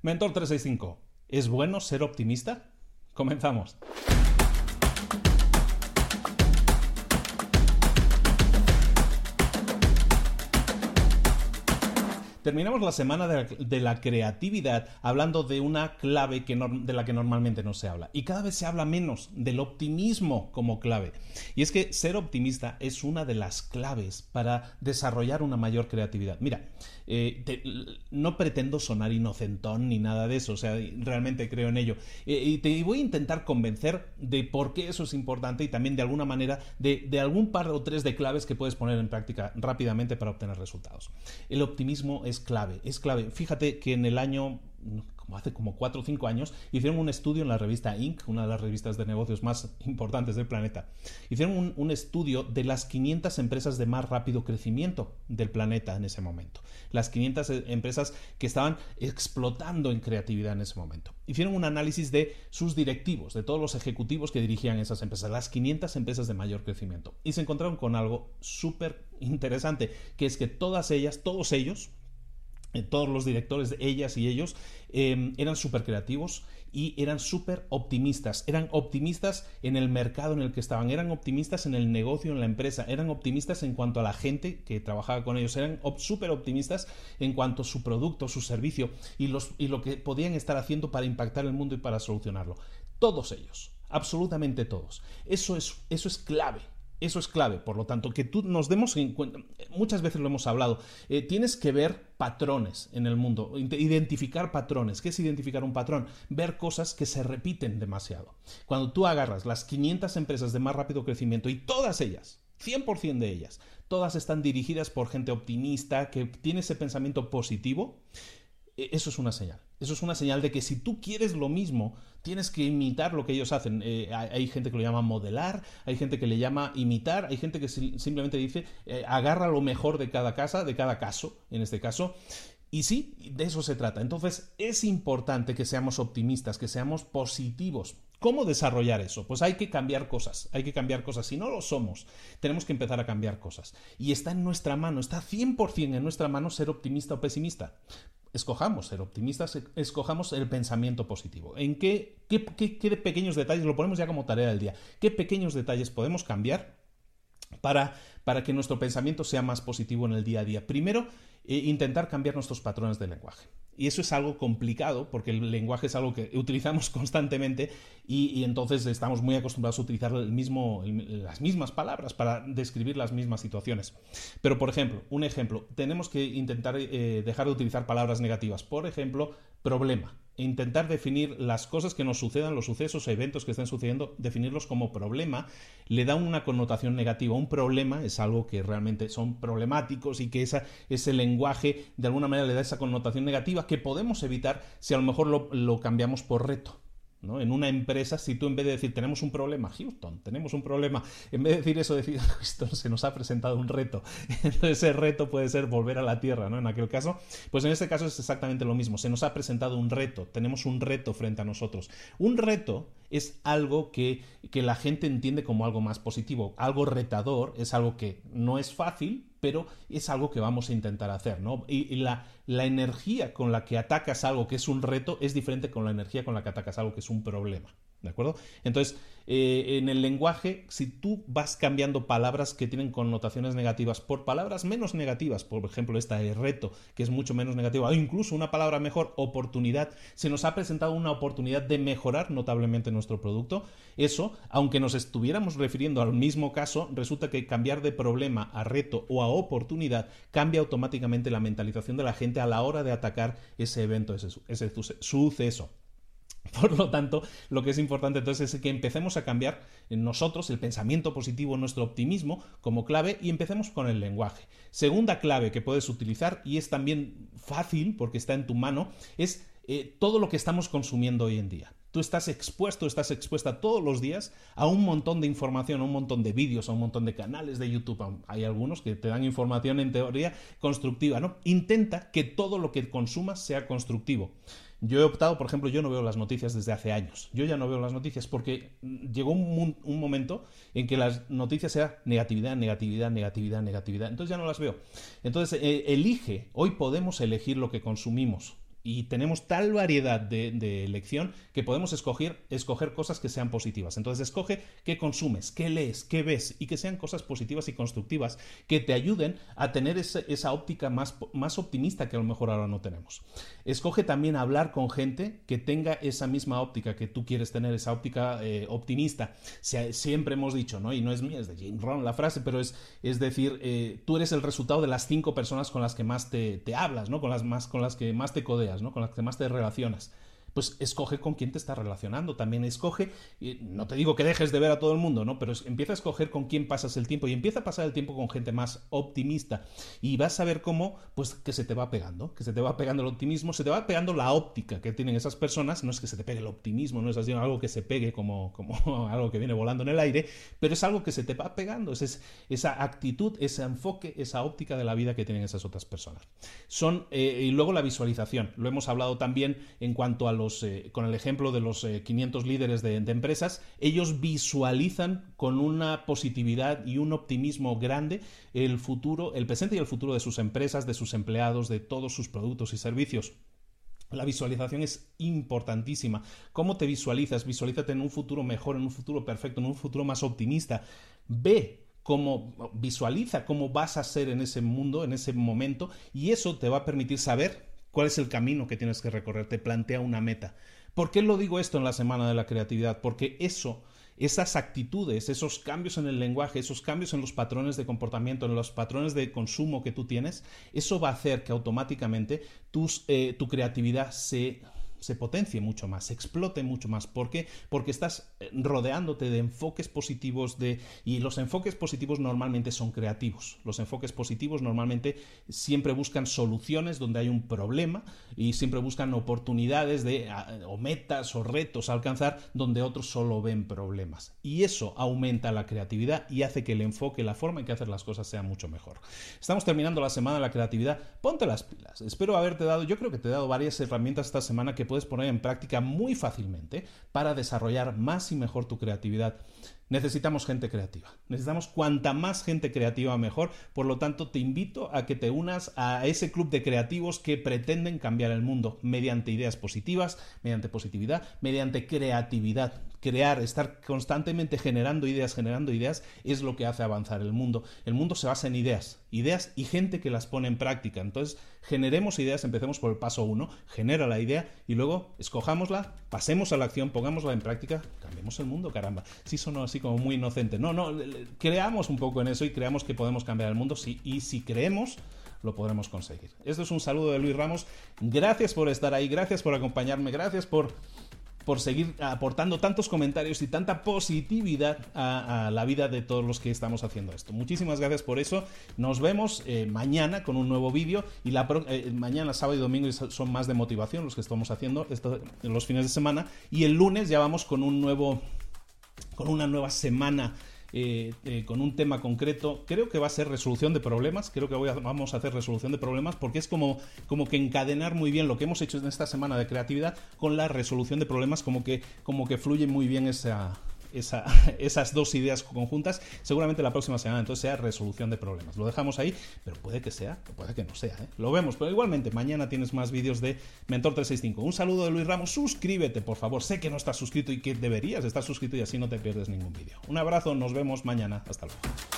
Mentor 365, ¿es bueno ser optimista? Comenzamos. Terminamos la semana de la, creatividad hablando de una clave que de la que normalmente no se habla. Y cada vez se habla menos del optimismo como clave. Y es que ser optimista es una de las claves para desarrollar una mayor creatividad. Mira, eh, no pretendo sonar inocentón ni nada de eso, o sea, realmente creo en ello. Eh, y te voy a intentar convencer de por qué eso es importante y también de alguna manera de, de algún par o tres de claves que puedes poner en práctica rápidamente para obtener resultados. El optimismo es clave, es clave. Fíjate que en el año como hace como 4 o 5 años, hicieron un estudio en la revista Inc., una de las revistas de negocios más importantes del planeta. Hicieron un, estudio de las 500 empresas de más rápido crecimiento del planeta en ese momento. Las 500 eh, empresas que estaban explotando en creatividad en ese momento. Hicieron un análisis de sus directivos, de todos los ejecutivos que dirigían esas empresas, las 500 empresas de mayor crecimiento. Y se encontraron con algo súper interesante, que es que todas ellas, todos ellos, todos los directores, ellas y ellos, em, eran súper creativos y eran súper optimistas. Eran optimistas en el mercado en el que estaban, eran optimistas en el negocio, en la empresa, eran optimistas en cuanto a la gente que trabajaba con ellos, eran súper optimistas en cuanto a su producto, su servicio y, los, y lo que podían estar haciendo para impactar el mundo y para solucionarlo. Todos ellos, absolutamente todos. Eso es, eso es clave eso es clave, por lo tanto, que tú nos demos en cuenta, muchas veces lo hemos hablado, eh, tienes que ver patrones en el mundo, identificar patrones. ¿Qué es identificar un patrón? Ver cosas que se repiten demasiado. Cuando tú agarras las 500 empresas de más rápido crecimiento y todas ellas, 100% de ellas, todas están dirigidas por gente optimista, que tiene ese pensamiento positivo, e, eso es una señal. Eso es una señal de que si tú quieres lo mismo, tienes que imitar lo que ellos hacen. Eh, hay, gente que lo llama modelar, hay gente que le llama imitar, hay gente que simplemente dice eh, agarra lo mejor de cada casa, de cada caso, en este caso. Y sí, de eso se trata. Entonces es importante que seamos optimistas, que seamos positivos. ¿Cómo desarrollar eso? Pues hay que cambiar cosas, hay que cambiar cosas. Si no lo somos, tenemos que empezar a cambiar cosas. Y está en nuestra mano, está 100% en nuestra mano ser optimista o pesimista escojamos ser optimistas, escojamos el pensamiento positivo. ¿En qué, qué, qué, pequeños detalles, lo ponemos ya como tarea del día, qué pequeños detalles podemos cambiar para, para que nuestro pensamiento sea más positivo en el día a día? Primero, eh, intentar cambiar nuestros patrones de lenguaje. Y eso es algo complicado porque el lenguaje es algo que utilizamos constantemente y, entonces estamos muy acostumbrados a utilizar el mismo, las mismas palabras para describir las mismas situaciones. Pero, por ejemplo, un ejemplo, tenemos que intentar eh, dejar de utilizar palabras negativas. Por ejemplo, problema intentar definir las cosas que nos sucedan, los sucesos o eventos que estén sucediendo, definirlos como problema, le da una connotación negativa. Un problema es algo que realmente son problemáticos y que esa, ese lenguaje de alguna manera le da esa connotación negativa que podemos evitar si a lo mejor lo cambiamos por reto. En una empresa, si tú en vez de decir tenemos un problema, Houston, tenemos un problema, en vez de decir eso, decir esto se nos ha presentado un reto. Entonces ese reto puede ser volver a la Tierra, ¿no? En aquel caso, pues en este caso es exactamente lo mismo. Se nos ha presentado un reto, tenemos un reto frente a nosotros. Un reto es algo que, que la gente entiende como algo más positivo. Algo retador es algo que no es fácil, pero es algo que vamos a intentar hacer, ¿no? Y, la, la, energía con la que atacas algo que es un reto es diferente con la energía con la que atacas algo que es un problema. ¿De acuerdo? Entonces, eh, en el lenguaje, si tú vas cambiando palabras que tienen connotaciones negativas por palabras menos negativas, por ejemplo, esta de reto, que es mucho menos negativa, o incluso una palabra mejor, oportunidad, se nos ha presentado una oportunidad de mejorar notablemente nuestro producto. Eso, aunque nos estuviéramos refiriendo al mismo caso, resulta que cambiar de problema a reto o a oportunidad cambia automáticamente la mentalización de la gente a la hora de atacar ese evento, ese, ese suceso. Por lo tanto, lo que es importante entonces es que empecemos a cambiar en nosotros el pensamiento positivo, nuestro optimismo como clave y empecemos con el lenguaje. Segunda clave que puedes utilizar y es también fácil porque está en tu mano es eh, todo lo que estamos consumiendo hoy en día. Tú estás expuesto, estás expuesta todos los días a un montón de información, a un montón de vídeos, a un montón de canales de YouTube. Hay algunos que te dan información en teoría constructiva, ¿no? Intenta que todo lo que consumas sea constructivo. Yo he optado, por ejemplo, yo no veo las noticias desde hace años. Yo ya no veo las noticias porque llegó un, momento en que las noticias eran negatividad, negatividad, negatividad, negatividad. Entonces ya no las veo. Entonces, eh, elige, hoy podemos elegir lo que consumimos y tenemos tal variedad de, elección que podemos escoger, escoger cosas que sean positivas. Entonces escoge qué consumes, qué lees, qué ves y que sean cosas positivas y constructivas que te ayuden a tener esa óptica más, más optimista que a lo mejor ahora no tenemos. Escoge también hablar con gente que tenga esa misma óptica que tú quieres tener, esa óptica eh, optimista. siempre hemos dicho, ¿no? Y no es mía, es de Jim Rohn la frase, pero es, es decir, eh, tú eres el resultado de las cinco personas con las que más te, te hablas, ¿no? Con las, más, con las que más te codeas, ¿no? Con las que más te relacionas pues escoge con quién te estás relacionando. También escoge, no te digo que dejes de ver a todo el mundo, ¿no? Pero empieza a escoger con quién pasas el tiempo y empieza a pasar el tiempo con gente más optimista. Y vas a ver cómo, pues que se te va pegando, que se te va pegando el optimismo, se te va pegando la óptica que tienen esas personas. No es que se te pegue el optimismo, no es algo que se pegue como, como algo que viene volando en el aire, pero es algo que se te va pegando. Es, esa actitud, ese enfoque, esa óptica de la vida que tienen esas otras personas. Son, eh, y luego la visualización. Lo hemos hablado también en cuanto a los, eh, con el ejemplo de los 500 eh, líderes de, empresas, ellos visualizan con una positividad y un optimismo grande el futuro, el presente y el futuro de sus empresas, de sus empleados, de todos sus productos y servicios. La visualización es importantísima. ¿Cómo te visualizas? Visualízate en un futuro mejor, en un futuro perfecto, en un futuro más optimista. Ve cómo visualiza cómo vas a ser en ese mundo, en ese momento, y eso te va a permitir saber cuál es el camino que tienes que recorrer, te plantea una meta. ¿Por qué lo digo esto en la Semana de la Creatividad? Porque eso, esas actitudes, esos cambios en el lenguaje, esos cambios en los patrones de comportamiento, en los patrones de consumo que tú tienes, eso va a hacer que automáticamente eh, tu creatividad se se potencie mucho más, se explote mucho más. ¿Por qué? Porque estás eh, rodeándote de enfoques positivos de y los enfoques positivos normalmente son creativos. Los enfoques positivos normalmente siempre buscan soluciones donde hay un problema y siempre buscan oportunidades de o metas o retos a alcanzar donde otros solo ven problemas. Y eso aumenta la creatividad y hace que el enfoque, la forma en que hacer las cosas sea mucho mejor. Estamos terminando la semana de la creatividad. Ponte las pilas. Espero haberte dado, yo creo que te he dado varias herramientas esta semana que puedes poner en práctica muy fácilmente para desarrollar más y mejor tu creatividad. Necesitamos gente creativa. Necesitamos cuanta más gente creativa mejor. Por lo tanto, te invito a que te unas a ese club de creativos que pretenden cambiar el mundo mediante ideas positivas, mediante positividad, mediante creatividad crear, estar constantemente generando ideas, generando ideas, es lo que hace avanzar el mundo. El mundo se basa en ideas, ideas y gente que las pone en práctica. Entonces, generemos ideas, empecemos por el paso uno, genera la idea y luego escojámosla, pasemos a la acción, pongámosla en práctica, cambiemos el mundo, caramba. Sí sonó así como muy inocente. No, no, creamos un poco en eso y creamos que podemos cambiar el mundo sí, y si creemos lo podremos conseguir. Esto es un saludo de Luis Ramos. Gracias por estar ahí, gracias por acompañarme, gracias por por seguir aportando tantos comentarios y tanta positividad a, la vida de todos los que estamos haciendo esto. Muchísimas gracias por eso. Nos vemos eh, mañana con un nuevo vídeo y la eh, mañana, sábado y domingo son más de motivación los que estamos haciendo en los fines de semana y el lunes ya vamos con un nuevo con una nueva semana eh, eh, con un tema concreto. Creo que va a ser resolución de problemas. Creo que vamos a hacer resolución de problemas porque es como, como que encadenar muy bien lo que hemos hecho en esta semana de creatividad con la resolución de problemas, como que, como que fluye muy bien esa, esas dos ideas conjuntas, seguramente la próxima semana entonces sea resolución de problemas. Lo dejamos ahí, pero puede que sea, puede que no sea. ¿eh? Lo vemos, pero igualmente mañana tienes más vídeos de Mentor 365. Un saludo de Luis Ramos, suscríbete por favor, sé que no estás suscrito y que deberías estar suscrito y así no te pierdes ningún vídeo. Un abrazo, nos vemos mañana, hasta luego.